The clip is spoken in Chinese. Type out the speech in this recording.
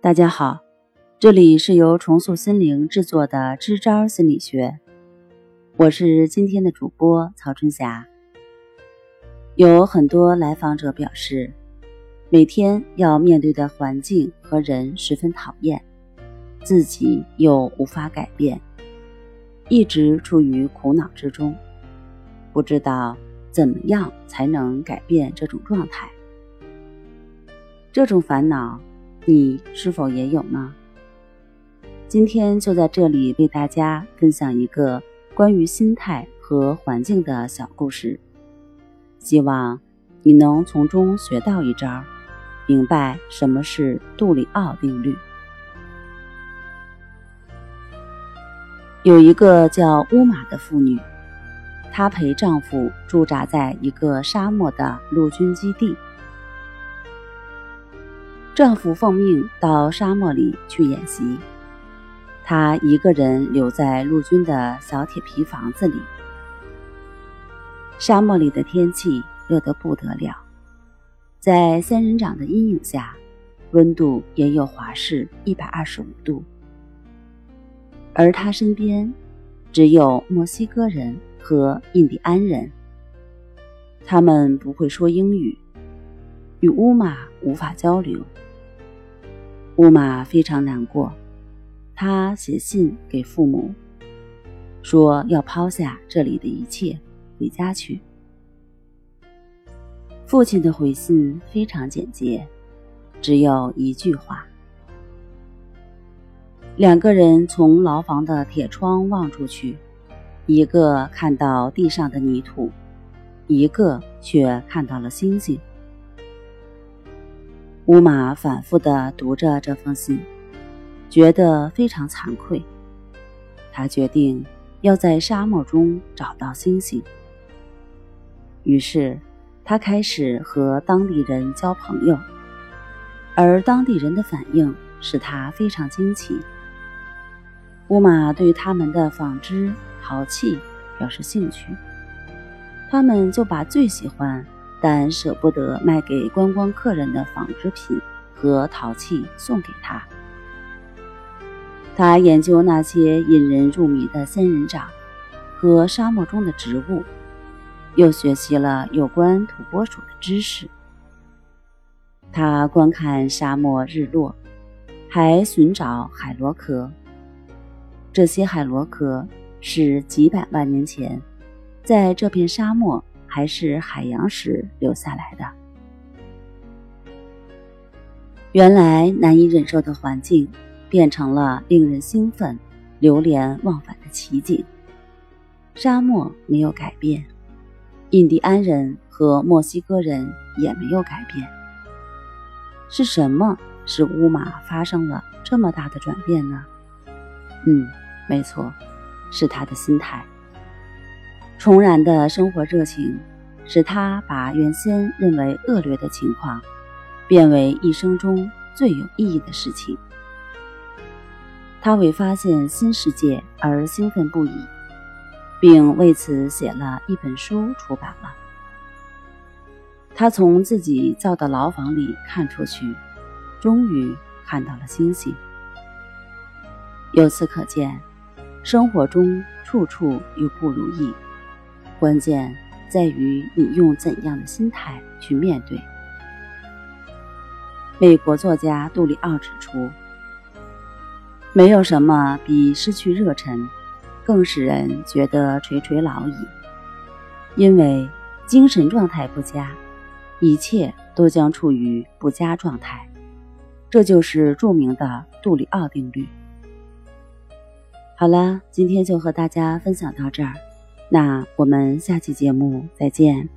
大家好，这里是由重塑心灵制作的支招心理学，我是今天的主播曹春霞。有很多来访者表示，每天要面对的环境和人十分讨厌，自己又无法改变，一直处于苦恼之中，不知道怎么样才能改变这种状态。这种烦恼。你是否也有呢？今天就在这里为大家分享一个关于心态和环境的小故事，希望你能从中学到一招，明白什么是杜里奥定律。有一个叫乌玛的妇女，她陪丈夫驻扎在一个沙漠的陆军基地。丈夫奉命到沙漠里去演习，她一个人留在陆军的小铁皮房子里。沙漠里的天气热得不得了，在仙人掌的阴影下，温度也有华氏一百二十五度。而他身边只有墨西哥人和印第安人，他们不会说英语，与乌玛无法交流。乌玛非常难过，他写信给父母，说要抛下这里的一切，回家去。父亲的回信非常简洁，只有一句话。两个人从牢房的铁窗望出去，一个看到地上的泥土，一个却看到了星星。乌玛反复地读着这封信，觉得非常惭愧。他决定要在沙漠中找到星星。于是，他开始和当地人交朋友，而当地人的反应使他非常惊奇。乌玛对他们的纺织、陶器表示兴趣，他们就把最喜欢。但舍不得卖给观光客人的纺织品和陶器送给他。他研究那些引人入迷的仙人掌和沙漠中的植物，又学习了有关土拨鼠的知识。他观看沙漠日落，还寻找海螺壳。这些海螺壳是几百万年前在这片沙漠。还是海洋时留下来的。原来难以忍受的环境，变成了令人兴奋、流连忘返的奇景。沙漠没有改变，印第安人和墨西哥人也没有改变。是什么使乌马发生了这么大的转变呢？嗯，没错，是他的心态。重燃的生活热情，使他把原先认为恶劣的情况，变为一生中最有意义的事情。他为发现新世界而兴奋不已，并为此写了一本书出版了。他从自己造的牢房里看出去，终于看到了星星。由此可见，生活中处处有不如意。关键在于你用怎样的心态去面对。美国作家杜里奥指出，没有什么比失去热忱更使人觉得垂垂老矣，因为精神状态不佳，一切都将处于不佳状态。这就是著名的杜里奥定律。好了，今天就和大家分享到这儿。那我们下期节目再见。